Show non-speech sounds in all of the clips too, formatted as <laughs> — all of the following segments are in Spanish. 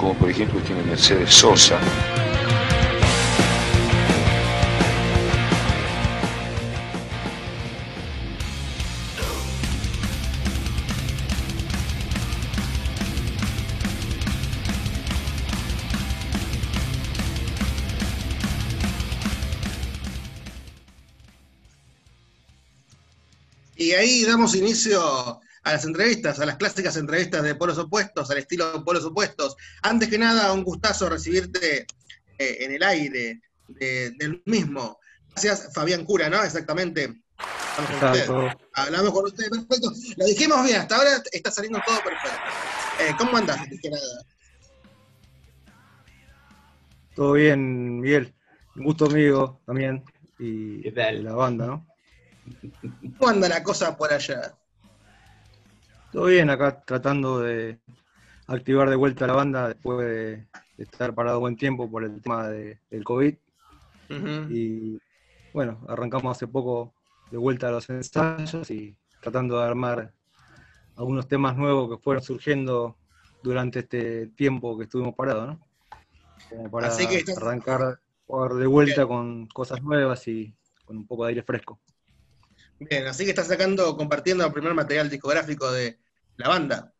como por ejemplo tiene Mercedes Sosa. Y ahí damos inicio a las entrevistas, a las clásicas entrevistas de polos opuestos, al estilo de polos opuestos. Antes que nada, un gustazo recibirte eh, en el aire de- del mismo. Gracias, Fabián Cura, ¿no? Exactamente. Hablamos con usted. Hablamos con usted, perfecto. Lo dijimos bien, hasta ahora está saliendo todo perfecto. Eh, ¿Cómo andás? antes que nada? Todo bien, Miguel. Un gusto amigo también. Y ¿Qué tal? la banda, ¿no? ¿Cómo anda la cosa por allá? Todo bien acá tratando de activar de vuelta la banda después de, estar parado buen tiempo por el tema de- del COVID. Y bueno, arrancamos hace poco de vuelta a los ensayos y tratando de armar algunos temas nuevos que fueron surgiendo durante este tiempo que estuvimos parados, ¿no? Como para Así que estás- arrancar de vuelta con cosas nuevas y con un poco de aire fresco. Bien, así que estás sacando, compartiendo el primer material discográfico de la banda.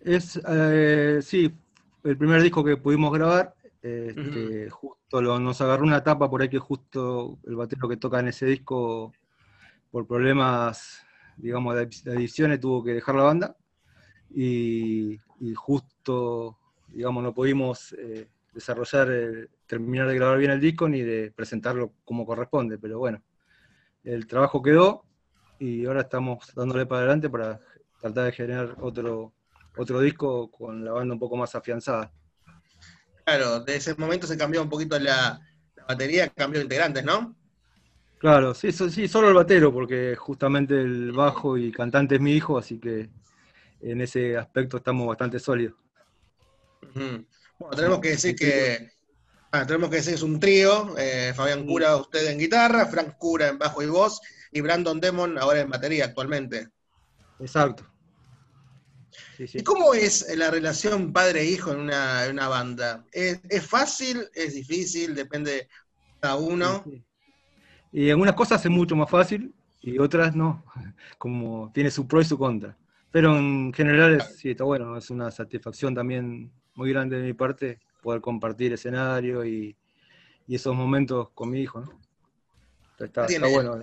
Es, eh, sí, el primer disco que pudimos grabar, este, justo lo- nos agarró una etapa por ahí que justo el batero que toca en ese disco, por problemas, digamos, de de ediciones, tuvo que dejar la banda, y, y justo, digamos, no pudimos eh, desarrollar, eh, terminar de grabar bien el disco ni de presentarlo como corresponde, pero bueno, el trabajo quedó y ahora estamos dándole para adelante para tratar de generar otro, otro disco con la banda un poco más afianzada. Claro, de ese momento se cambió un poquito la, la batería, cambió de integrantes, ¿no? Claro, sí, so- sí, solo el batero, porque justamente el bajo y cantante es mi hijo, así que en ese aspecto estamos bastante sólidos. Bueno, tenemos que decir que ah, tenemos que decir que es un trío, eh, Fabián Cura, usted en guitarra, Frank Cura en bajo y voz, y Brandon Demon ahora en batería actualmente. Exacto. Sí, sí. ¿Y cómo es la relación padre-hijo en una, en una banda? ¿Es, es fácil? ¿Es difícil? Depende de cada uno. Sí, sí. Y algunas cosas es mucho más fácil y otras no, <laughs> como tiene su pro y su contra. Pero en general es- sí, está bueno, es una satisfacción también muy grande de mi parte poder compartir escenario y, y esos momentos con mi hijo, ¿no? Está, está bueno.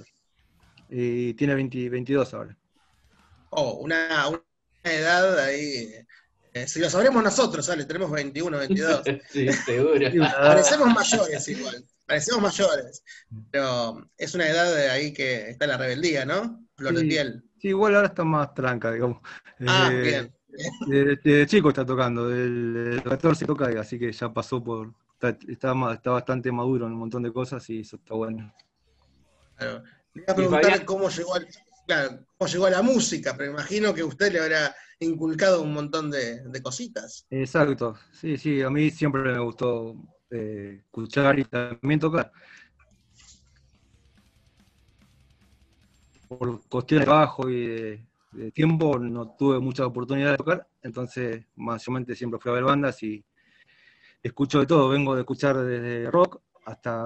Y tiene 20 22 ahora. Oh, una, una edad ahí. eh, si lo sabremos nosotros, ¿sale? Tenemos 21, 22. <laughs> Sí, seguro. Parecemos mayores igual, parecemos mayores, pero es una edad de ahí que está la rebeldía, ¿no? Flor de Sí. piel. sí, igual ahora está más tranca, digamos. Ah, Eh, bien. Desde, desde chico está tocando, del 14 toca, así que ya pasó por. Está, está, ma- está bastante maduro en un montón de cosas y eso está bueno. Claro. Le iba a preguntar cómo llegó, al- claro, cómo llegó a la música, pero imagino que usted le habrá inculcado un montón de, de cositas. Exacto, sí, sí, a mí siempre me gustó eh, escuchar y también tocar. Por cuestiones de trabajo y de, de tiempo no tuve muchas oportunidades de tocar, entonces mayormente siempre fui a ver bandas y escucho de todo, vengo de escuchar desde rock hasta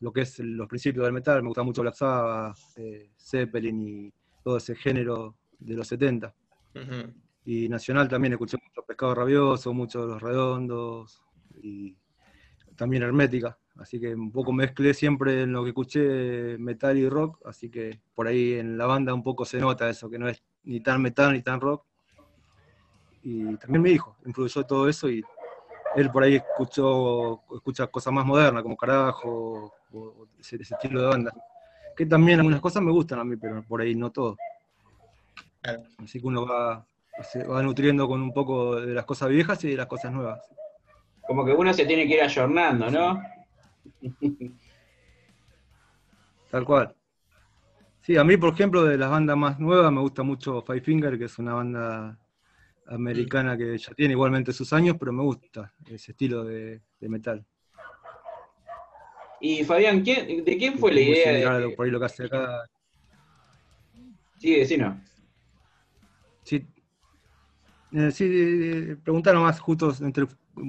lo que es los principios del metal, me gusta mucho Black Sabbath, eh, Zeppelin y todo ese género de los 70. Ujú. Y nacional también escuché mucho Pescado Rabioso, mucho Los Redondos y también Hermética. Así que un poco mezclé siempre en lo que escuché metal y rock, así que por ahí en la banda un poco se nota eso, que no es ni tan metal ni tan rock. Y también mi hijo influyó todo eso y él por ahí escuchó, escucha cosas más modernas como Carajo o, o ese, ese estilo de banda. Que también algunas cosas me gustan a mí, pero por ahí no todo. Así que uno va, se va nutriendo con un poco de las cosas viejas y de las cosas nuevas. como que uno se tiene que ir ayornando, ¿no? <laughs> Tal cual. Sí, a mí, por ejemplo, de las bandas más nuevas me gusta mucho Five Finger, que es una banda americana que ya tiene igualmente sus años, pero me gusta ese estilo de, de metal. Y Fabián, ¿quién- ¿de quién fue la idea? De... por ahí lo que hace acá. Sí, decinos. Sí, Eh, sí, eh, preguntaron más, justo entre,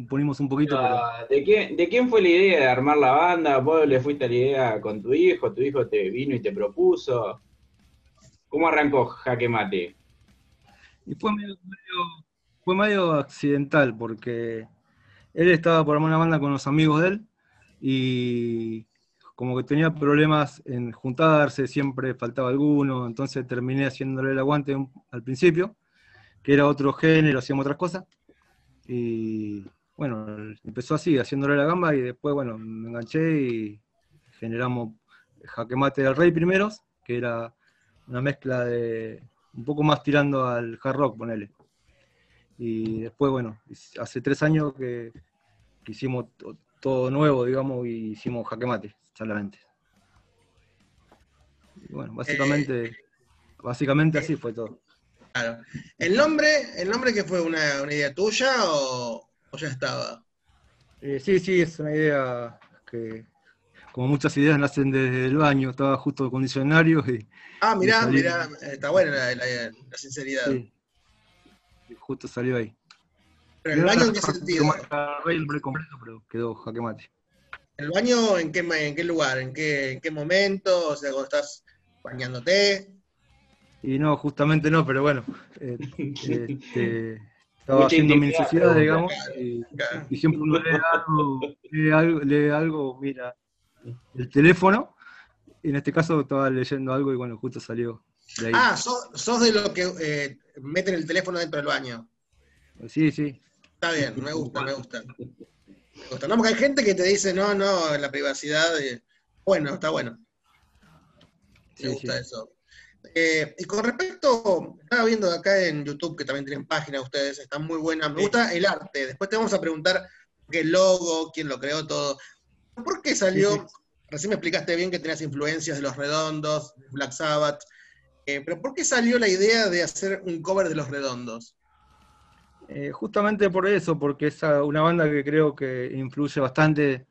ponimos un poquito, pero Ah, ¿De quién, ¿De quién fue la idea de armar la banda? ¿Vos le fuiste a la idea con tu hijo? ¿Tu hijo te vino y te propuso? ¿Cómo arrancó Jaque Mate? Y fue medio, medio- fue medio accidental porque él estaba por armar una banda con los amigos de él y como que tenía problemas en juntarse, siempre faltaba alguno, entonces terminé haciéndole el aguante al principio, que era otro género, hacíamos otras cosas. Y bueno, empezó así, haciéndole la gamba y después, bueno, me enganché y generamos Jaque Mate del Rey primeros, que era una mezcla de un poco más tirando al hard rock, ponele. Y después, bueno, hace tres años que, que hicimos to- todo nuevo, digamos, y hicimos jaque mate, solamente. Y bueno, básicamente, básicamente así fue todo. Claro. ¿El nombre, el nombre que fue una, una idea tuya o, o ya estaba? Eh, sí, sí, es una idea que, como muchas ideas, nacen desde el baño. Estaba justo con diccionario y, Ah, mirá, salió. mirá, está buena la, la- la sinceridad. sí, y justo salió ahí. Pero el baño en qué sentido? Completo, pero quedó jaque mate. ¿El baño en qué, en qué lugar? ¿En qué, en qué momento? O sea, cuando estás bañándote. Y no, justamente no, pero bueno, eh, <laughs> este, estaba Mucha haciendo mi intimidad, necesidad, pregunta. digamos, y, Claro. y siempre uno lee algo, lee algo, lee algo, mira el teléfono, y en este caso estaba leyendo algo y bueno, justo salió de ahí. Ah, sos, sos de los que eh, meten el teléfono dentro del baño. Sí, sí, Está bien, me gusta, me gusta. Me gusta. No, porque hay gente que te dice, no, no, la privacidad. de- Bueno, está bueno. Me Sí, gusta sí. eso. Eh, y con respecto, estaba viendo acá en YouTube que también tienen página ustedes, están muy buenas. Me gusta el arte. Después te vamos a preguntar qué logo, quién lo creó, todo. ¿Por qué salió? Sí, sí. Recién me explicaste bien que tenías influencias de los redondos, de Black Sabbath. eh, pero ¿por qué salió la idea de hacer un cover de los redondos? Eh, justamente por eso, porque es una banda que creo que influye bastante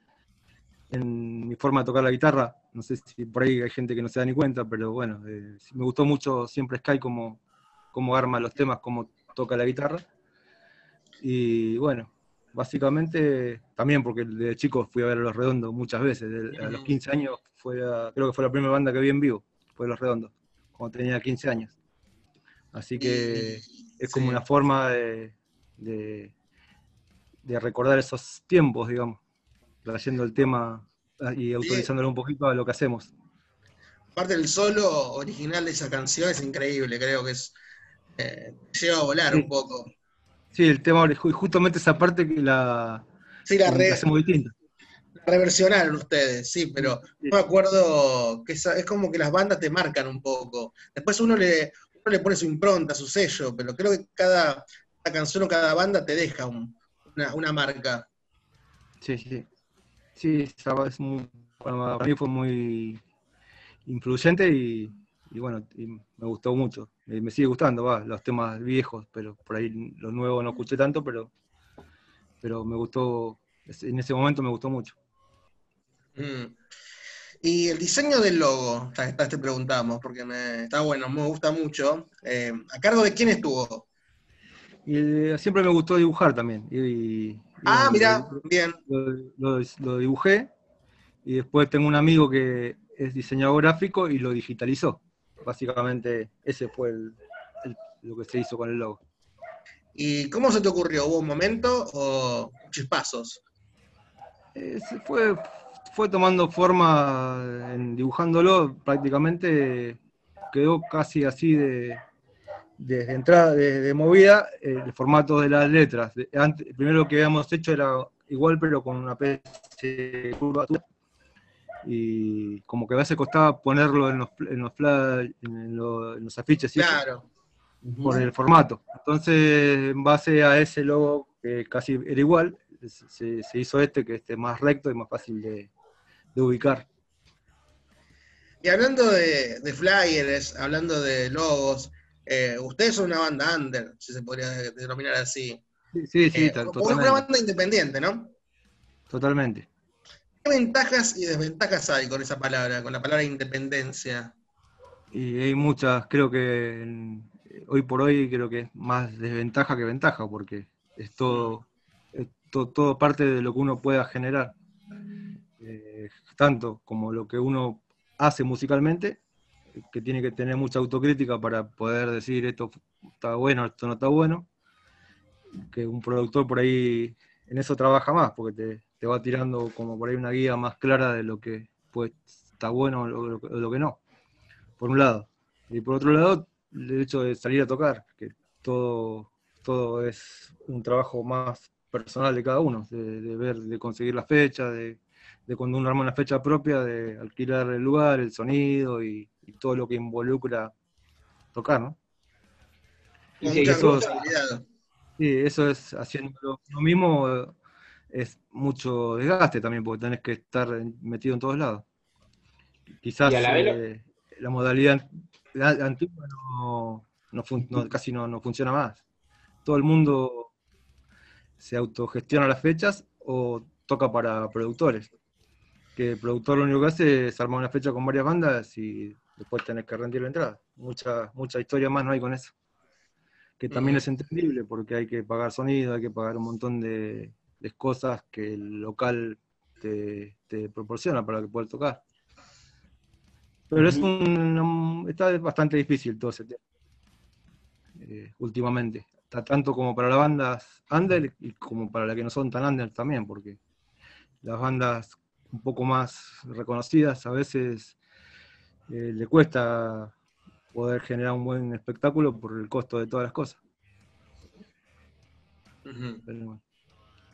en mi forma de tocar la guitarra. No sé si por ahí hay gente que no se da ni cuenta, pero bueno, eh, me gustó mucho siempre Sky como, como arma los temas, como toca la guitarra. Y bueno, básicamente también porque de chico fui a ver a Los Redondos muchas veces. A los 15 años fue a- creo que fue la primera banda que vi en vivo, fue Los Redondos, cuando tenía 15 años. Así que es como Sí. una forma de, de, de recordar esos tiempos, digamos, trayendo el tema ah, y autorizándolo un poquito a lo que hacemos. Aparte el solo original de esa canción es increíble, creo que es eh, te lleva a volar Sí. un poco. Sí, el tema, ju- justamente esa parte que la, Sí, la, la re- hacemos distinta. la reversionaron ustedes, sí, pero Sí. no me acuerdo que es como que las bandas te marcan un poco. Después uno le, uno le pone su impronta, su sello, pero creo que cada, cada canción o cada banda te deja un- una, una marca. Sí, sí. Sí, esa es muy, para mí fue muy influyente y, y bueno, y me gustó mucho. Eh, me sigue gustando, va, los temas viejos, pero por ahí los nuevos no escuché tanto, pero, pero me gustó, en ese momento me gustó mucho. Mm. Y el diseño del logo, te preguntamos, porque me, está bueno, me gusta mucho. Eh, ¿A cargo de quién estuvo? Y eh, siempre me gustó dibujar también. Y- Ah, mira, bien. lo, lo- lo dibujé y después tengo un amigo que es diseñador gráfico y lo digitalizó. Básicamente ese fue el- el- lo que se hizo con el logo. ¿Y cómo se te ocurrió? ¿Hubo un momento o chispazos? Eh, se fue, fue tomando forma en dibujándolo, prácticamente quedó casi así de desde entrada, de, movida, eh, el formato de las letras. De- antes- primero lo que habíamos hecho era igual, pero con una especie de curvatura. Y como que a veces costaba ponerlo en los, en los, flash- en los, en los afiches Claro. por el formato. Entonces, en base a ese logo, que casi era igual, se, se hizo este, que esté más recto y más fácil de, de ubicar. Y hablando de, de flyers, hablando de logos, eh, ustedes son una banda under, si se podría denominar así. Sí, sí, sí, Eh, tal- como una totalmente. banda independiente, ¿no? totalmente. ¿Qué ventajas y desventajas hay con esa palabra, con la palabra independencia? Y hay muchas, creo que en- hoy por hoy creo que es más desventaja que ventaja, porque es todo, es to- todo parte de lo que uno pueda generar. Eh, tanto como lo que uno hace musicalmente, que tiene que tener mucha autocrítica para poder decir esto está bueno, esto no está bueno, que un productor por ahí en eso trabaja más, porque te, te va tirando como por ahí una guía más clara de lo que pues, está bueno o lo, lo que no, por un lado. Y por otro lado, el hecho de salir a tocar, que todo, todo es un trabajo más personal de cada uno, de, de ver, de conseguir la fecha, de, de cuando uno arma una fecha propia, de alquilar el lugar, el sonido y, y todo lo que involucra tocar, ¿no? Y sí, eso- responsabilidad. Sí, eso es haciendo lo, mismo, eh, es mucho desgaste también, porque tenés que estar metido en todos lados. Quizás eh, la modalidad la- antigua no, no fun- no- casi no, no funciona más. Todo el mundo se autogestiona las fechas o toca para productores. Que el productor lo único que hace es armar una fecha con varias bandas y después tenés que rendir la entrada. Mucha, mucha historia más no hay con eso que también es entendible porque hay que pagar sonido, hay que pagar un montón de, de cosas que el local te, te proporciona para que puedas tocar. Pero es un, un- está bastante difícil todo ese tema. eh, últimamente. Está tanto como para las bandas under y como para las que no son tan under también, porque las bandas un poco más reconocidas a veces eh, le cuesta poder generar un buen espectáculo por el costo de todas las cosas. Pero bueno,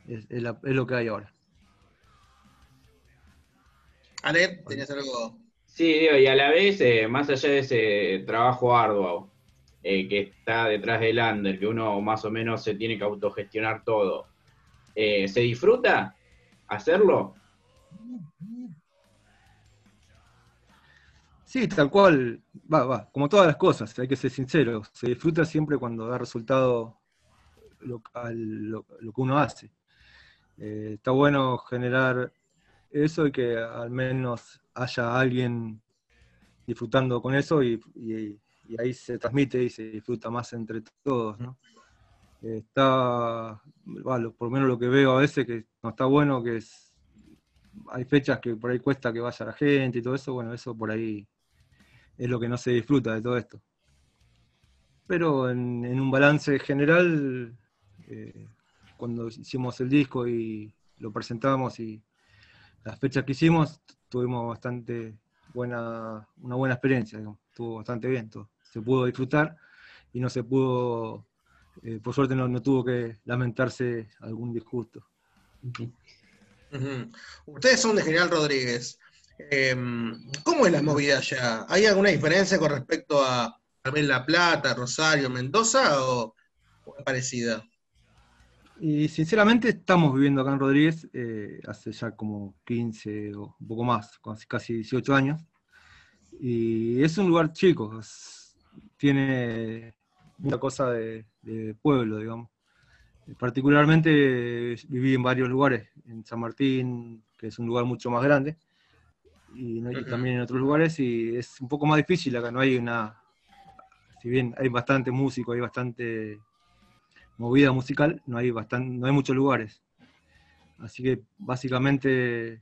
es, es la- es lo que hay ahora. Ale, ¿tenías algo? Sí, digo, y a la vez, eh, más allá de ese trabajo arduo eh, que está detrás del under, que uno más o menos se tiene que autogestionar todo, eh, ¿se disfruta hacerlo? Sí, tal cual, va, va, como todas las cosas, hay que ser sincero, se disfruta siempre cuando da resultado lo, que uno hace. Eh, está bueno generar eso y que al menos haya alguien disfrutando con eso y, ahí se transmite y se disfruta más entre todos, ¿no? Está, lo- por lo menos lo que veo a veces que no está bueno, que es, hay fechas que por ahí cuesta que vaya la gente y todo eso, bueno, eso por ahí es lo que no se disfruta de todo esto. Pero en, en un balance general, eh, cuando hicimos el disco y lo presentamos y las fechas que hicimos, tuvimos bastante buena, una buena experiencia, digamos. estuvo bastante bien. Se pudo disfrutar y no se pudo, eh, por suerte no, no tuvo que lamentarse algún disgusto. Ustedes son de General Rodríguez. Eh, ¿Cómo es la movida allá? ¿Hay alguna diferencia con respecto a vez La Plata, Rosario, Mendoza o, parecida? Y sinceramente estamos viviendo acá en Rodríguez eh, hace ya como 15 o un poco más, casi, casi 18 años. Y es un lugar chico, tiene mucha cosa de, de pueblo, digamos. Particularmente viví en varios lugares, en San Martín, que es un lugar mucho más grande, y, también en otros lugares, y es un poco más difícil acá, no hay una... Si bien hay bastante músico, hay bastante movida musical, no hay bastan- no hay muchos lugares. Así que básicamente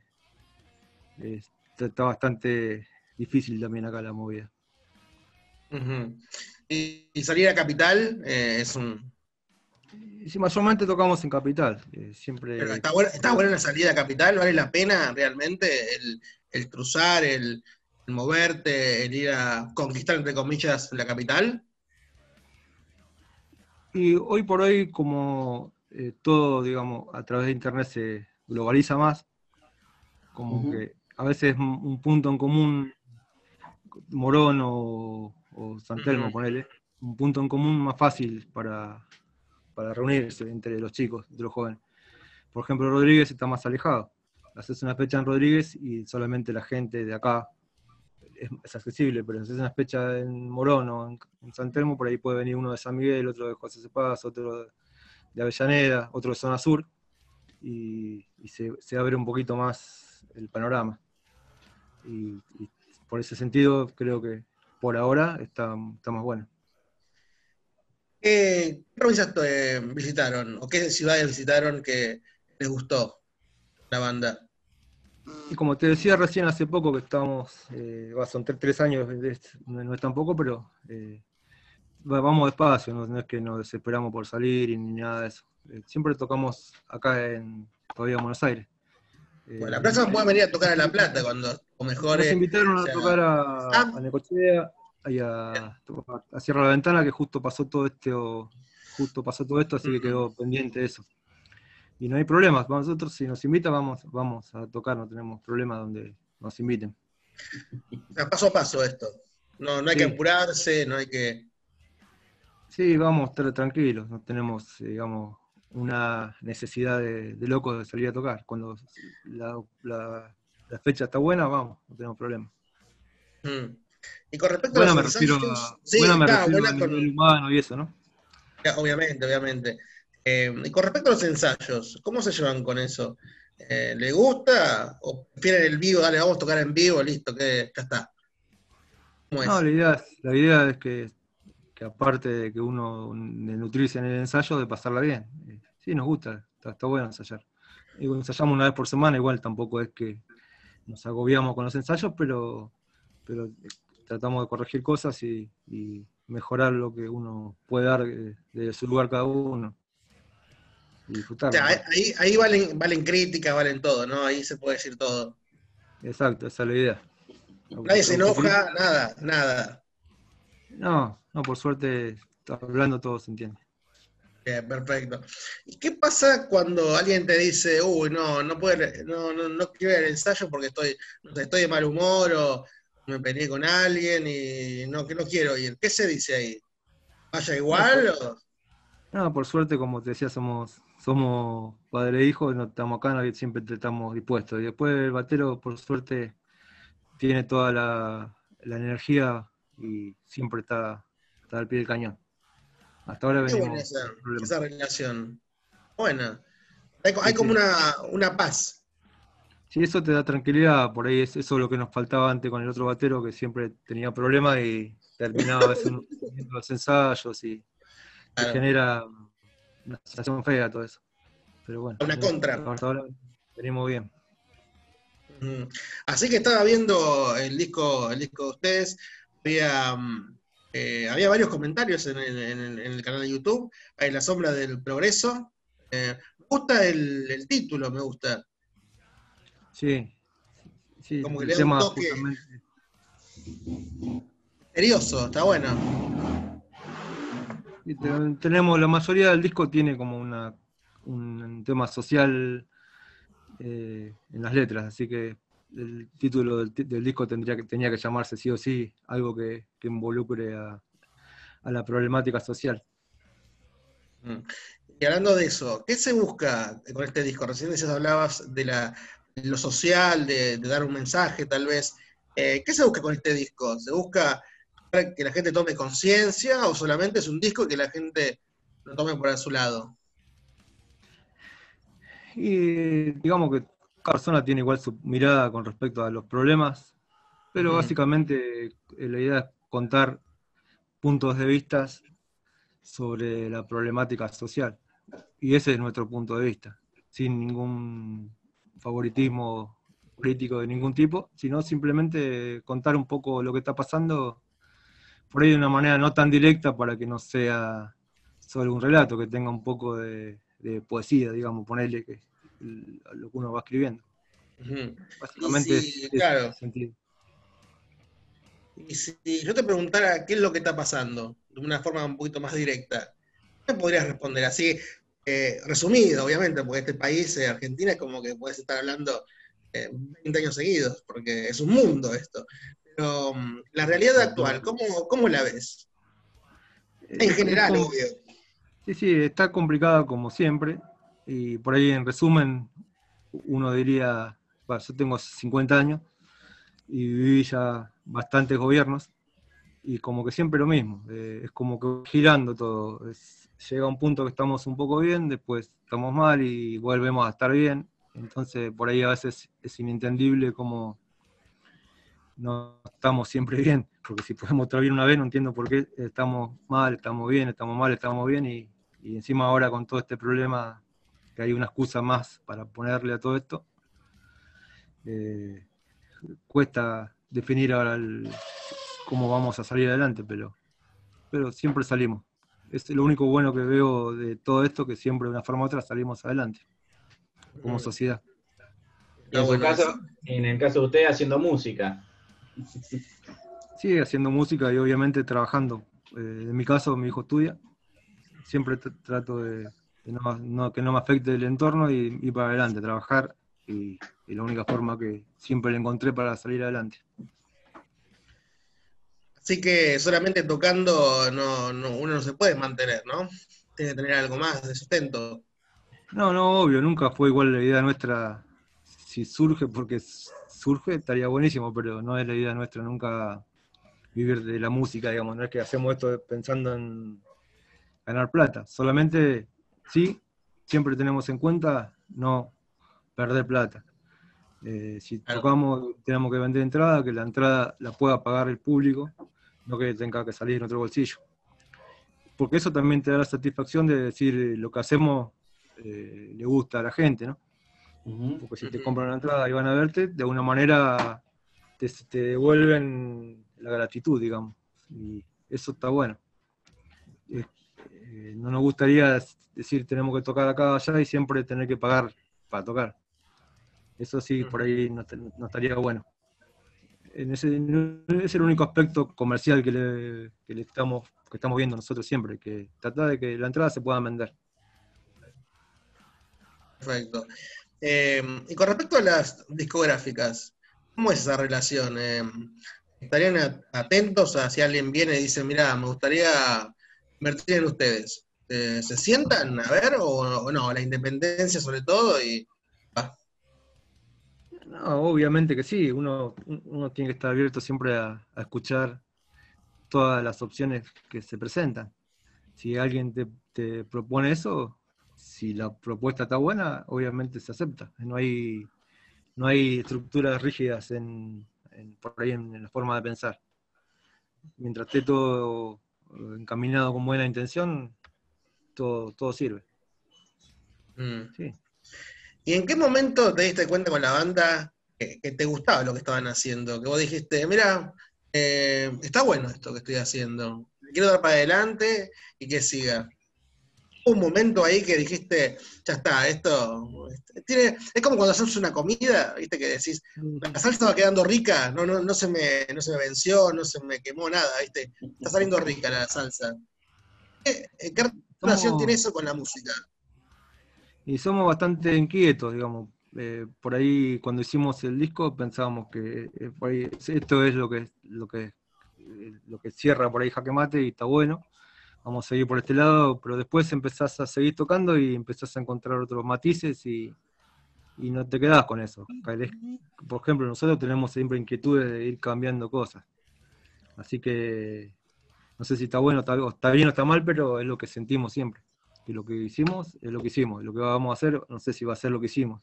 eh, está, bastante difícil también acá la movida. Y, y salir a Capital eh, es un... Sí, mayormente tocamos en Capital, eh, siempre... pero ¿Está buena, está buena la salida a Capital? ¿Vale la pena realmente el, el cruzar, el, el moverte, el ir a conquistar, entre comillas, la capital? Y hoy por hoy, como eh, todo, digamos, a través de Internet se globaliza más, como que a veces un un punto en común, Morón o, o San Telmo, ponele, un punto en común más fácil para, para reunirse entre los chicos, entre los jóvenes. por ejemplo, Rodríguez está más alejado. Haces una fecha en Rodríguez y solamente la gente de acá es, es accesible, pero si haces una fecha en Morón o en, San Telmo, por ahí puede venir uno de San Miguel, otro de José Cepaz, otro de Avellaneda, otro de Zona Sur, y, y se, se abre un poquito más el panorama. Y, por ese sentido, creo que por ahora está, está más bueno. ¿Qué provincias visitaron o qué ciudades visitaron que les gustó la banda? Y como te decía recién hace poco que estamos, eh, va, son tre- tres años, no no es tan poco, pero eh, va- vamos despacio, no, no es que nos desesperamos por salir y ni nada de eso. Eh, siempre tocamos acá en todavía en Buenos Aires. Bueno, la próxima pueden venir a tocar a La Plata cuando o mejor nos invitaron o a sea, tocar a, ah. a Necochea y a, a Sierra de la Ventana, que justo pasó todo esto, justo pasó todo esto, así que quedó pendiente eso. Y no hay problemas, nosotros si nos invitan vamos, vamos a tocar, no tenemos problema donde nos inviten. paso a paso esto. No, no hay que apurarse, no hay que. Sí, vamos a estar tranquilos, no tenemos, eh, digamos, una necesidad de, de locos de salir a tocar. Cuando la, la- la fecha está buena, vamos, no tenemos problema. Mm. Y con respecto Buena a me los refiero ensayos, a, sí, buena me refiero buena a con- nivel humano y eso, ¿no? Ya, Obviamente, obviamente. Eh, y con respecto a los ensayos, ¿cómo se llevan con eso? Eh, ¿Le gusta? ¿O prefieren el vivo? Dale, vamos a tocar en vivo, listo, que ya está. ¿Cómo es? No, la idea, es- la idea es que, que aparte de que uno de nutrirse en el ensayo, de pasarla bien. Eh, Sí, nos gusta, está, bueno ensayar. Digo, ensayamos una vez por semana, igual tampoco es que nos agobiamos con los ensayos, pero, pero eh, tratamos de corregir cosas y, y mejorar lo que uno puede dar eh, de su lugar cada uno. Y O disfrutar. sea, ahí, ahí valen, valen críticas, valen todo, ¿no? Ahí se puede decir todo. Exacto, esa es la idea. Nadie se enoja, nada, nada. No, no, por suerte, hablando todo se entiende. Bien, perfecto. ¿Y qué pasa cuando alguien te dice, uy, no, no puedo, no, no, no quiero ir al ensayo porque estoy, no sé, estoy de mal humor o me peleé con alguien y no, que no quiero ir? ¿Qué se dice ahí? ¿Vaya igual? o- No, por suerte, como te decía, somos, somos padre e hijo, no estamos acá, no- siempre estamos dispuestos. Y después el batero, por suerte, tiene toda la, la energía y siempre está, está al pie del cañón. Hasta ahora Qué buena venimos. esa, esa relación. Buena. Hay, como una, una paz. Sí, eso te da tranquilidad, por ahí es eso es lo que nos faltaba antes con el otro batero que siempre tenía problemas y terminaba teniendo <laughs> los ensayos y Claro. genera una sensación fea todo eso. Pero bueno, Una eh, contra. ahora venimos bien. Ujú. Así que estaba viendo el disco, el disco de ustedes, había, mm, eh, había varios comentarios en el, en el- en el canal de YouTube, hay La Sombra del Progreso. Eh, me gusta el, el título, me gusta. Sí, sí, Como que le da un toque. Misterioso, está bueno. Tenemos, la mayoría del disco tiene como una, un tema social eh, en las letras, así que el título del, disco tendría que, tenía que llamarse sí o sí algo que, que involucre a, a la problemática social. Mm. Y hablando de eso, ¿qué se busca con este disco? Recién decías, hablabas de, la, lo social, de, de dar un mensaje tal vez. Eh, ¿Qué se busca con este disco? ¿Se busca que la gente tome conciencia o solamente es un disco que la gente lo tome por su lado? Y digamos que cada persona tiene igual su mirada con respecto a los problemas, pero básicamente eh, la idea es contar puntos de vista sobre la problemática social. Y ese es nuestro punto de vista, sin ningún favoritismo político de ningún tipo, sino simplemente contar un poco lo que está pasando por ahí de una manera no tan directa para que no sea solo un relato, que tenga un poco de, de poesía, digamos, ponerle que lo que uno va escribiendo. Ujú. Básicamente sí, es- claro. sentido. Y si yo te preguntara qué es lo que está pasando, de una forma un poquito más directa, ¿qué podrías responder? Así, eh, resumido, obviamente, porque este país, eh, Argentina, es como que puedes estar hablando eh, 20 años seguidos, porque es un mundo esto. Pero mm, la realidad actual, ¿cómo, cómo la ves? En Es- es general, como- obvio. Sí, sí, está complicada como siempre. y por ahí en resumen, uno diría, bueno, yo tengo 50 años y viví ya bastantes gobiernos y como que siempre lo mismo, eh, es como que girando todo, es- llega un punto que estamos un poco bien, después estamos mal y volvemos a estar bien, entonces por ahí a veces es inentendible cómo no estamos siempre <laughs> bien, porque si podemos estar bien una vez no entiendo por qué estamos mal, estamos bien, estamos mal, estamos bien y, y encima ahora con todo este problema que hay una excusa más para ponerle a todo esto, eh, cuesta definir ahora el- cómo vamos a salir adelante, pero, pero siempre salimos. Es lo único bueno que veo de todo esto, que siempre de una forma u otra salimos adelante, como sociedad. En, su caso, en el caso de usted haciendo música. Sí, haciendo música y obviamente trabajando. Eh, en mi caso, mi hijo estudia. Siempre tr- trato de, de no, no- que no me afecte el entorno y ir para adelante, trabajar. Y, y la única forma que siempre le encontré para salir adelante. Así que solamente tocando no, no- uno no se puede mantener, ¿no? Tiene que tener algo más de sustento. No, no, obvio, nunca fue igual la idea nuestra. Si surge, porque surge, estaría buenísimo, pero no es la idea nuestra nunca vivir de la música, digamos. No es que hacemos esto pensando en ganar plata. Solamente, sí, siempre tenemos en cuenta no perder plata. Eh, si tocamos, tenemos que vender entrada, que la entrada la pueda pagar el público, no que tenga que salir en otro bolsillo. Porque eso también te da la satisfacción de decir eh, lo que hacemos eh, le gusta a la gente, ¿no? Porque si te compran una entrada y van a verte, de alguna manera te, te devuelven la gratitud, digamos. Y eso está bueno. Eh, eh, no nos gustaría decir tenemos que tocar acá allá y siempre tener que pagar para tocar. Eso sí, por ahí no, estaría bueno. En ese, es el único aspecto comercial que le, que le estamos, que estamos viendo nosotros siempre, que tratar de que la entrada se pueda vender. Perfecto. Eh, y con respecto a las discográficas, ¿cómo es esa relación? Eh, ¿Estarían atentos a si alguien viene y dice, mira, me gustaría invertir en ustedes? ¿Se sientan a ver o, no? La independencia sobre todo y... No, obviamente que sí, uno, tiene que estar abierto siempre a, escuchar todas las opciones que se presentan. Si alguien te propone eso, si la propuesta está buena, obviamente se acepta. No hay, no hay estructuras rígidas en, en- por ahí en, en la forma de pensar. Mientras esté todo eh, encaminado con buena intención, todo, todo sirve. mm. Sí. ¿Y en qué momento te diste cuenta con la banda que, que te gustaba lo que estaban haciendo? Que vos dijiste, mira, eh, está bueno esto que estoy haciendo, quiero dar para adelante y que siga. Un momento ahí que dijiste, ya está, esto este, tiene, es como cuando haces una comida, viste que decís, la salsa va quedando rica, no, no, no, se me, no se me venció, no se me quemó nada, viste, está saliendo rica la salsa. ¿Qué, qué relación tiene eso con la música? Y somos bastante inquietos, digamos. Eh, por ahí cuando hicimos el disco pensábamos que eh, por ahí esto es lo que lo que eh, lo que cierra por ahí Jaque Mate y está bueno. Vamos a seguir por este lado, pero después empezás a seguir tocando y empezás a encontrar otros matices y, y no te quedás con eso. Por ejemplo, nosotros tenemos siempre inquietudes de ir cambiando cosas. Así que no sé si está bueno, está, o está bien o está mal, pero es lo que sentimos siempre. Y lo que hicimos es lo que hicimos. Lo que vamos a hacer, no sé si va a ser lo que hicimos.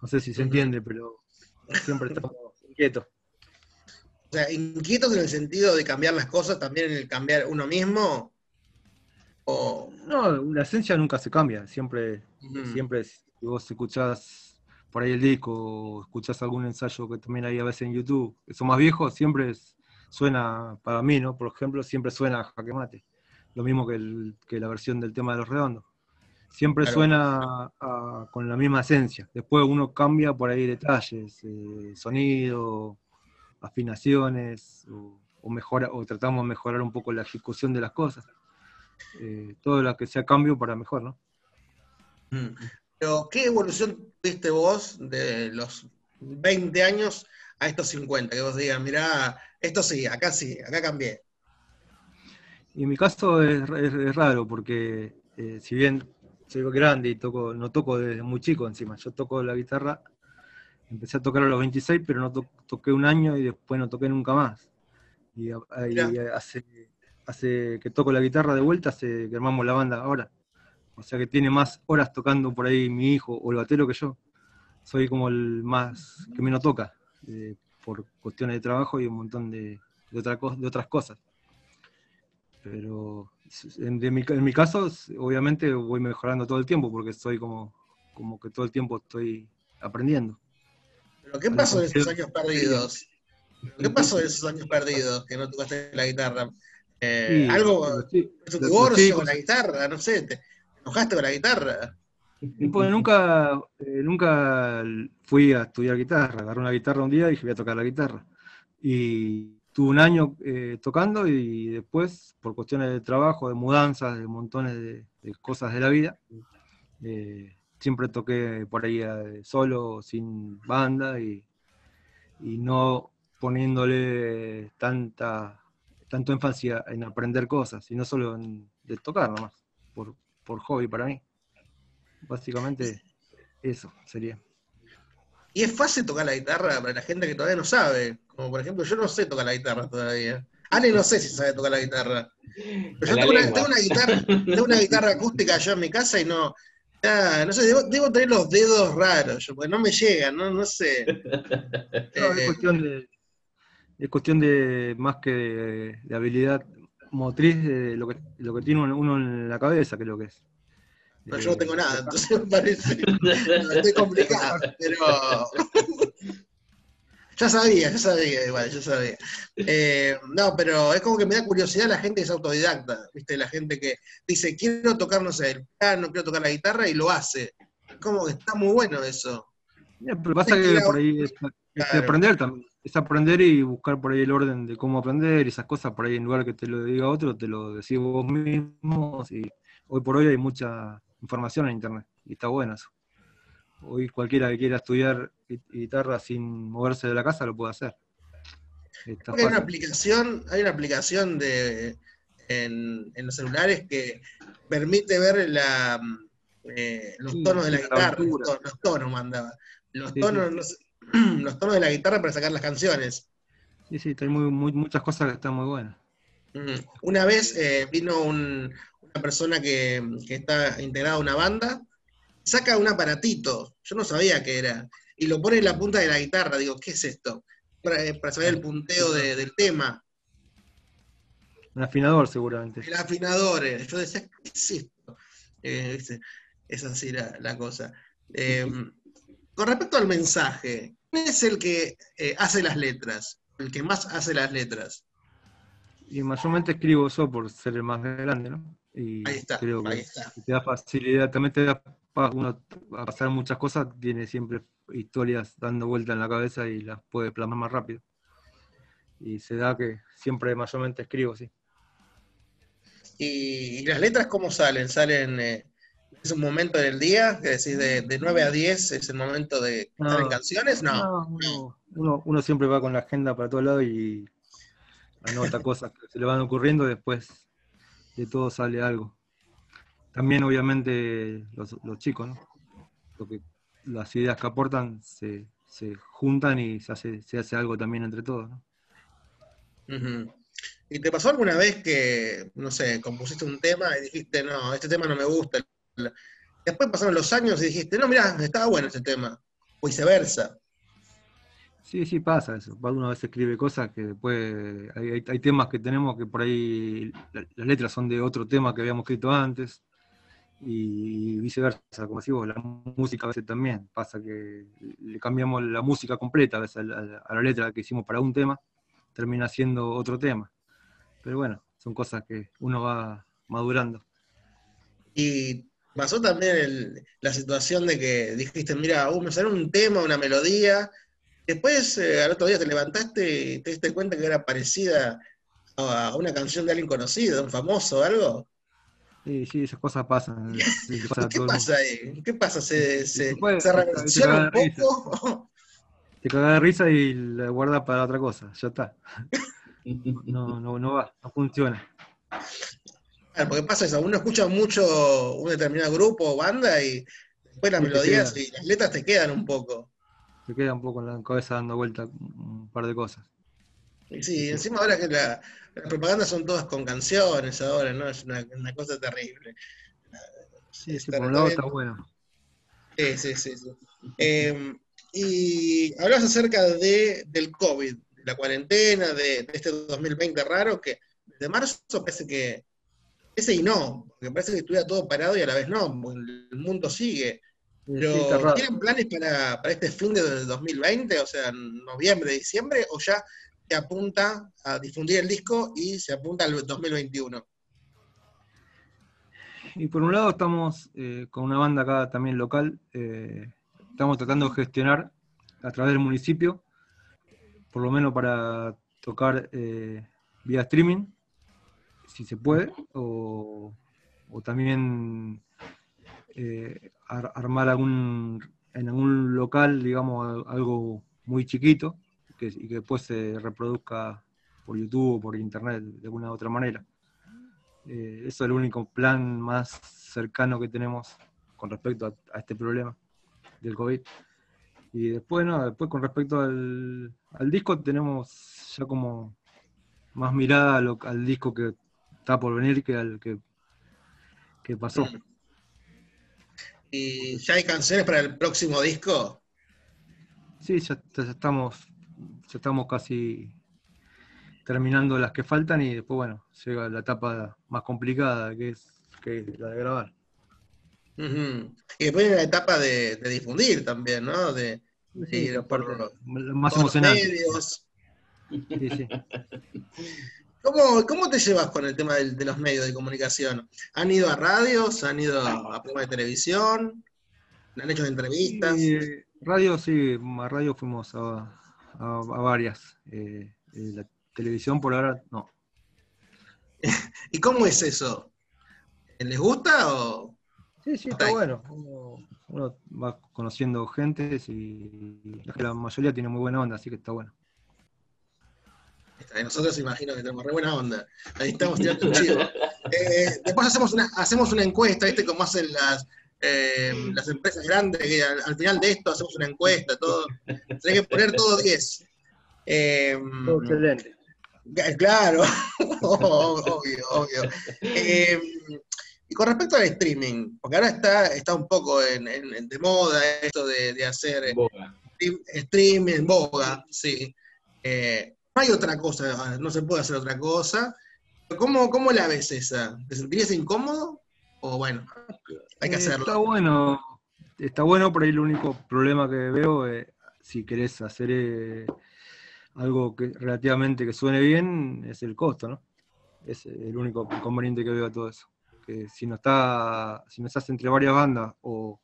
No sé si se entiende, pero siempre estamos inquietos. O sea, inquietos en el sentido de cambiar las cosas, también en el cambiar uno mismo. O, No, la esencia nunca se cambia. Siempre, siempre si vos escuchás por ahí el disco o escuchás algún ensayo que también hay a veces en YouTube, que son más viejos, siempre es- suena, para mí, ¿no? Por ejemplo, siempre suena a Jaque Mate. Lo mismo que, el- que la versión del tema de los redondos. Siempre Claro. suena a- con la misma esencia. Después uno cambia por ahí detalles, eh, sonido, afinaciones, o, o mejora, o tratamos de mejorar un poco la ejecución de las cosas. Eh, todo lo que sea cambio para mejor, ¿no? Ujú. Pero, ¿qué evolución tuviste vos de los 20 años a estos 50? Que vos digas, mirá, esto sí, acá sí, acá cambié. Y en mi caso es, es- es raro porque eh, si bien soy grande y toco, no toco desde muy chico encima. Yo toco la guitarra, empecé a tocar a los 26, pero no to- toqué un año y después no toqué nunca más. Y, y hace, hace que toco la guitarra de vuelta, hace que armamos la banda ahora. O sea que tiene más horas tocando por ahí mi hijo o el batero que yo. Soy como el más que menos toca, eh, por cuestiones de trabajo y un montón de, de, otra de otras cosas. Pero en, de mi, en mi caso, obviamente voy mejorando todo el tiempo porque soy como, como que todo el tiempo estoy aprendiendo. ¿Pero qué pasó de esos años perdidos? ¿Qué pasó de esos años perdidos que no tocaste la guitarra? Eh, ¿Algo, chi- tu chicos- con la guitarra? No sé, ¿te enojaste con la guitarra? Y pues nunca, eh, nunca fui a estudiar guitarra. Agarré una guitarra un día y dije voy a tocar la guitarra. Y tuve un año eh, tocando y después, por cuestiones de trabajo, de mudanzas, de montones de, de cosas de la vida, eh, siempre toqué por ahí solo, sin banda y, y no poniéndole tanta, tanto énfasis en aprender cosas, sino solo en de tocar nomás, por, por hobby para mí. Básicamente eso sería. Y es fácil tocar la guitarra para la gente que todavía no sabe. Como por ejemplo, yo no sé tocar la guitarra todavía. Ale no sé si sabe tocar la guitarra. Pero yo tengo una, lengua. tengo una guitarra, tengo una guitarra acústica allá en mi casa y no. ya, no sé, debo, debo tener los dedos raros, yo, porque no me llegan, no, no sé. No, es Eh, cuestión de, es cuestión de más que de, de habilidad motriz de lo que, lo que tiene uno- en la cabeza, que es lo que es. no, yo no Eh, tengo nada, <laughs> entonces me parece. no, estoy complicado, pero. <laughs> Ya sabía, ya sabía, igual, ya sabía. Eh, no, pero es como que me da curiosidad la gente que es autodidacta, ¿viste? La gente que dice, quiero tocar, no sé, el piano, quiero tocar la guitarra y lo hace. Es como que está muy bueno eso. Eh, Pero pasa que por ahí es, es Claro. aprender también. Es aprender y buscar por ahí el orden de cómo aprender y esas cosas. Por ahí en lugar que te lo diga otro, te lo decís vos mismo. Y hoy por hoy hay mucha información en internet y está bueno eso. Hoy cualquiera que quiera estudiar gui- guitarra sin moverse de la casa lo puede hacer. Está hay una aplicación, hay una aplicación de en, en los celulares que permite ver la, eh, los Sí, tonos de la la guitarra, los tonos, mandaba. Los tonos, sí. <clears throat> los tonos de la guitarra para sacar las canciones. Sí, sí, hay muy, muy- muchas cosas que están muy buenas. Mm. Una vez eh, vino un- una persona que, que está integrada a una banda, saca un aparatito, yo no sabía qué era, y lo pone en la punta de la guitarra. Digo, ¿qué es esto? Para, eh, para saber el punteo de- del tema. Un afinador seguramente. El afinador. eh. Yo decía, ¿qué es esto? Eh, es así la, la cosa. Eh, con respecto al mensaje, ¿quién es el que eh, hace las letras? El que más hace las letras. Y mayormente escribo yo por ser el más grande, ¿no? Y Ahí está, creo que ahí está. te da facilidad, también te da uno a pasar muchas cosas, tiene siempre historias dando vuelta en la cabeza y las puede plasmar más rápido. Y se da que siempre mayormente escribo, sí. ¿Y, y las letras cómo salen? ¿Salen, eh, es un momento del día? Que decís, de, de 9 a 10 es el momento de cantar en canciones? No. No, uno, siempre va con la agenda para todos lados y anota <laughs> cosas que se le van ocurriendo, después de todo sale algo. También obviamente los, los chicos, ¿no? Porque las ideas que aportan se, se juntan y se hace, se hace algo también entre todos. ¿Y te pasó alguna vez que, no sé, compusiste un tema y dijiste, no, este tema no me gusta? Después pasaron los años y dijiste, no, mirá, estaba bueno este tema. O viceversa. Sí, sí pasa eso. Uno a veces escribe cosas que después hay, hay- hay temas que tenemos que por ahí la- las letras son de otro tema que habíamos escrito antes y viceversa, como decimos, la música a veces también. Pasa que le cambiamos la música completa a veces a la, a la letra que hicimos para un tema, termina siendo otro tema. Pero bueno, son cosas que uno va madurando. Y pasó también el- la situación de que dijiste, mira, uh, me salió un tema, una melodía. Después, eh, al otro día te levantaste y te diste cuenta que era parecida a una canción de alguien conocido, de un famoso o algo. Sí, sí, esas cosas pasan. <laughs> sí, pasa a ¿Qué pasa ahí? ¿Qué pasa? ¿Se, se, Se puede- se se reversiona un poco? <laughs> te cagas de risa y la guardas para otra cosa, ya está. <laughs> No, no, no va, no funciona. Claro, porque pasa eso, uno escucha mucho un determinado grupo o banda y después las te melodías y las letras te quedan un poco. Se queda un poco en la cabeza dando vuelta un par de cosas. Sí, encima ahora que la- las propagandas son todas con canciones ahora, ¿no? Es una, una cosa terrible. Sí, sí, Está por un lado está bueno. Sí, sí, sí. sí. Eh, y hablas acerca de, del COVID, de la cuarentena, de, de este 2020 raro, que desde marzo parece que, ese y no, porque parece que estuviera todo parado y a la vez no, el mundo sigue. Pero, sí. ¿tienen planes para, para este fin de 2020, o sea, noviembre, diciembre, o ya se apunta a difundir el disco y se apunta al 2021? Y por un lado estamos eh, con una banda acá también local, eh, estamos tratando de gestionar a través del municipio, por lo menos para tocar eh, vía streaming, si se puede, o, o también eh, ar- armar algún en algún local, digamos, al- algo muy chiquito que, y que después se reproduzca por YouTube o por internet de alguna u otra manera. Eh, eso es el único plan más cercano que tenemos con respecto a, este problema del COVID. Y después, no, después con respecto al, al disco, tenemos ya como más mirada al disco que está por venir que al que, que pasó. ¿Y ya hay canciones para el próximo disco? Sí, ya, ya estamos, ya estamos casi terminando las que faltan y después, bueno, llega la etapa más complicada que es, que es la de grabar. Y después viene la etapa de, de difundir también, ¿no? De, Sí, por- más por los emocionante. medios. Sí, sí. <laughs> ¿Cómo, cómo te llevas con el tema de, los medios de comunicación? ¿Han ido a radios? ¿Han ido a programas de televisión? ¿Han hecho entrevistas? Eh, radio, sí, a radio fuimos a, a- a varias. Eh, eh, la televisión por ahora no. <laughs> ¿Y cómo es eso? ¿Les gusta o...? Sí, sí, está bueno. Uno, uno va conociendo gente y la mayoría tiene muy buena onda, así que está bueno. Está Nosotros imagino que tenemos re buena onda. Ahí estamos tirando un chivo. Eh, después hacemos una, hacemos una encuesta, ¿viste? Como hacen las, eh, las empresas grandes, que al, al final de esto hacemos una encuesta, todo. Tenés que poner todo 10. Eh, excelente. Claro, <laughs> obvio, obvio. Eh, y con respecto al streaming, porque ahora está, está un poco en, en- en de moda esto de, de hacer Boga. stream- streaming en boga, sí. Eh, no hay otra cosa, no se puede hacer otra cosa. ¿Cómo, cómo la ves esa? ¿Te sentirías incómodo? O bueno, hay que Eh, hacerlo. Está bueno, está bueno, por ahí el único problema que veo, eh, si querés hacer eh, algo que relativamente que suene bien, es el costo, ¿no? Es el único inconveniente que veo a todo eso. Que si no está, si no estás entre varias bandas o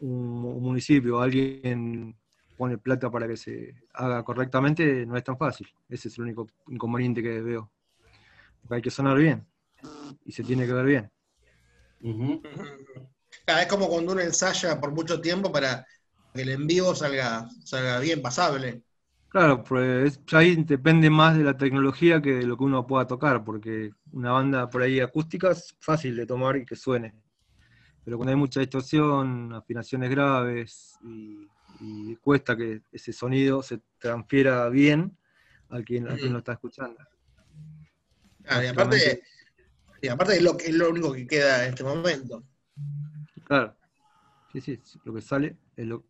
un, un municipio, alguien pone plata para que se haga correctamente, no es tan fácil. Ese es el único inconveniente que veo. Porque hay que sonar bien y se tiene que ver bien. Claro, es como cuando uno ensaya por mucho tiempo para que el en vivo salga, salga bien, pasable. Claro, pues ahí depende más de la tecnología que de lo que uno pueda tocar, porque una banda por ahí acústica es fácil de tomar y que suene. Pero cuando hay mucha distorsión, afinaciones graves y, y cuesta que ese sonido se transfiera bien quien, a quien lo está escuchando. Claro, y aparte, y aparte es, lo, que- es lo único que queda en este momento. Claro. Sí, sí, lo que sale es lo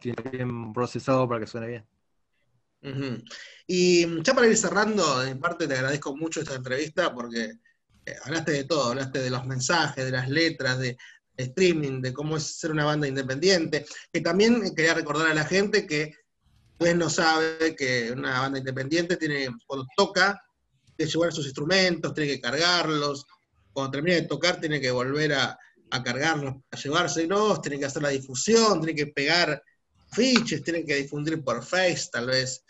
tiene bien procesado para que suene bien. Y ya para ir cerrando, de mi parte te agradezco mucho esta entrevista porque eh, hablaste de todo, hablaste de los mensajes, de las letras, de streaming, de cómo es ser una banda independiente, que también quería recordar a la gente que pues no sabe que una banda independiente tiene, cuando toca, tiene que llevar sus instrumentos, tiene que cargarlos, cuando termina de tocar tiene que volver a, a cargarlos, a llevárselos, tiene que hacer la difusión, tiene que pegar fiches, tienen que difundir por Face, tal vez.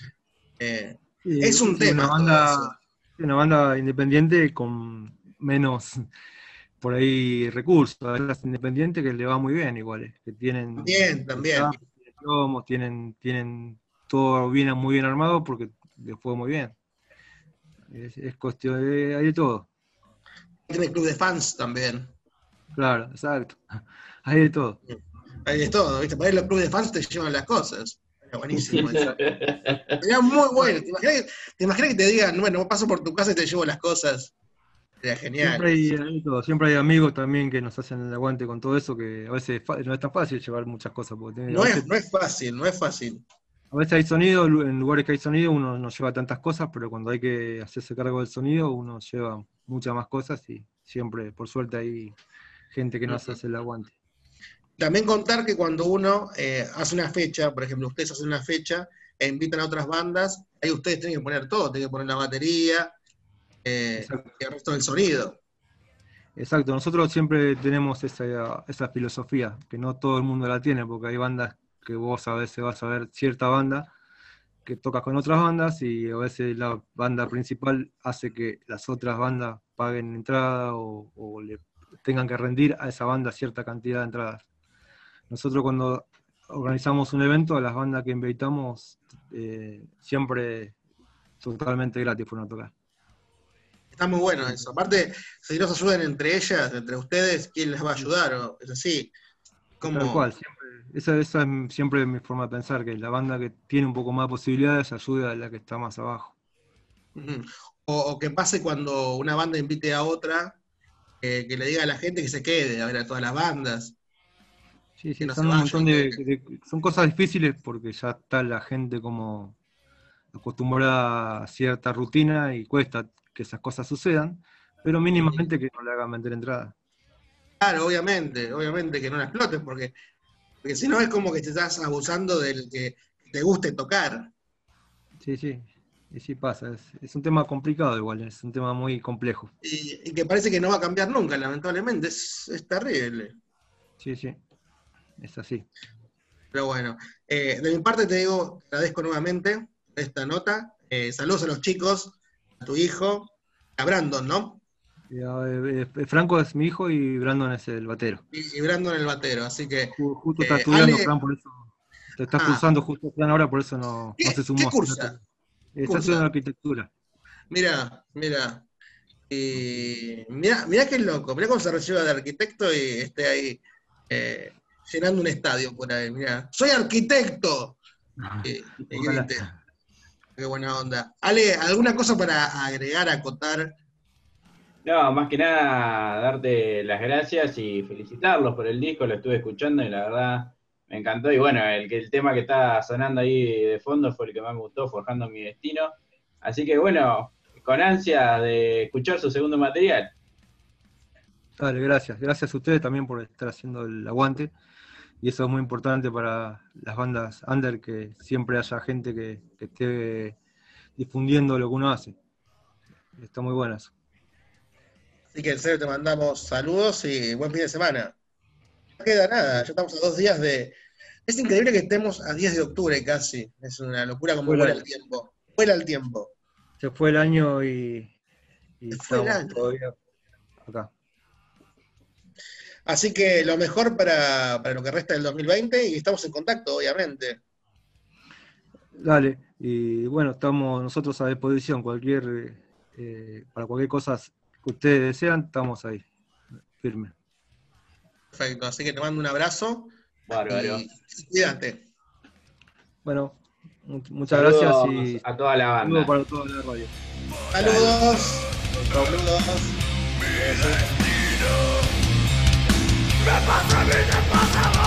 Eh, Sí, es un sí, tema. Banda, una banda independiente con menos por ahí recursos. Hay bandas independientes que le va muy bien igual, eh, que tienen También, también. tienen tienen, tienen todo bien, muy bien armado porque les fue muy bien. Es, es cuestión de, hay de todo. tiene club de fans también. Claro, exacto. <laughs> Hay de todo. Hay de todo, ¿viste? Para ir los clubes de fans te llevan las cosas. Era buenísimo eso. <laughs> Era muy bueno. ¿Te imaginas, que, te imaginas que te digan, bueno, paso por tu casa y te llevo las cosas? Era genial. Siempre hay, hay de todo. Siempre hay amigos también que nos hacen el aguante con todo eso, que a veces no es tan fácil llevar muchas cosas. Porque No es, no es fácil, no es fácil. a veces hay sonido, en lugares que hay sonido uno no lleva tantas cosas, pero cuando hay que hacerse cargo del sonido uno lleva muchas más cosas y siempre, por suerte, hay gente que nos hace el aguante. También contar que cuando uno eh, hace una fecha, por ejemplo, ustedes hacen una fecha e invitan a otras bandas, ahí ustedes tienen que poner todo, tienen que poner la batería eh, el resto del sonido. Exacto, nosotros siempre tenemos esa, esa filosofía, que no todo el mundo la tiene, porque hay bandas que vos a veces vas a ver cierta banda que tocas con otras bandas y a veces la banda principal hace que las otras bandas paguen entrada o, o le tengan que rendir a esa banda cierta cantidad de entradas. Nosotros cuando organizamos un evento, a las bandas que invitamos eh, siempre totalmente gratis fueron a tocar. Está muy bueno eso. Aparte, si no se ayudan entre ellas, entre ustedes, ¿quién les va a ayudar? O- es así. Como, Tal cual, siempre, esa, esa es siempre mi forma de pensar, que la banda que tiene un poco más de posibilidades ayuda a la que está más abajo. O, o que pase cuando una banda invite a otra, eh, que le diga a la gente que se quede a ver a todas las bandas. Sí, sí, no son se un montón de, vayan, de- son cosas difíciles porque ya está la gente como acostumbrada a cierta rutina y cuesta que esas cosas sucedan, pero mínimamente que no le hagan vender entrada. Claro, obviamente, obviamente que no la explotes, porque, porque si no es como que te estás abusando del que te guste tocar. Sí, sí, y sí pasa, es, es un tema complicado igual, es un tema muy complejo. Y, y que parece que no va a cambiar nunca, lamentablemente. Es, es terrible. Sí, sí, es así. Pero bueno, eh, de mi parte te digo, te agradezco nuevamente esta nota. Eh, saludos a los chicos, tu hijo, a Brandon, ¿no? Eh, eh, Franco es mi hijo y Brandon es el batero. Y, y Brandon el batero, así que. Ju- Justo Eh, está estudiando, Ale- Fran, por eso. Te estás Ah. cursando justo Fran ahora, por eso no, ¿Qué- no se sumó. qué cursa? Está cursa? estudiando arquitectura. Mira, mira. Y mira, mira qué loco, mira cómo se recibe de arquitecto y esté ahí eh, llenando un estadio por ahí. Mira, soy arquitecto. Y- y Ojalá. grite. Qué buena onda. Ale, ¿alguna cosa para agregar, acotar? No, más que nada darte las gracias y felicitarlos por el disco, lo estuve escuchando y la verdad me encantó. Y bueno, el, que- el tema que está sonando ahí de fondo fue el que más me gustó, Forjando mi Destino. Así que bueno, con ansia de escuchar su segundo material. Dale, gracias. Gracias a ustedes también por estar haciendo el aguante. Y eso es muy importante para las bandas under, que siempre haya gente que, que esté difundiendo lo que uno hace. Está muy bueno eso. Así que en serio te mandamos saludos y buen fin de semana. No queda nada, ya estamos a dos días de. Es increíble que estemos a 10 de octubre casi. Es una locura como Vuela. el tiempo. Vuela el tiempo. Se fue el año y, y Se fue el año. todavía acá. Así que lo mejor para, para lo que resta del 2020 y estamos en contacto, obviamente. Dale, y bueno, estamos nosotros a disposición, cualquier eh, para cualquier cosa que ustedes desean, estamos ahí, firme. Perfecto, así que te mando un abrazo Bárbaro. y cuídate. Bueno, mu- muchas Saludos gracias y a toda la saludos banda. para toda la radio. Saludos. Saludos. Remember from impossible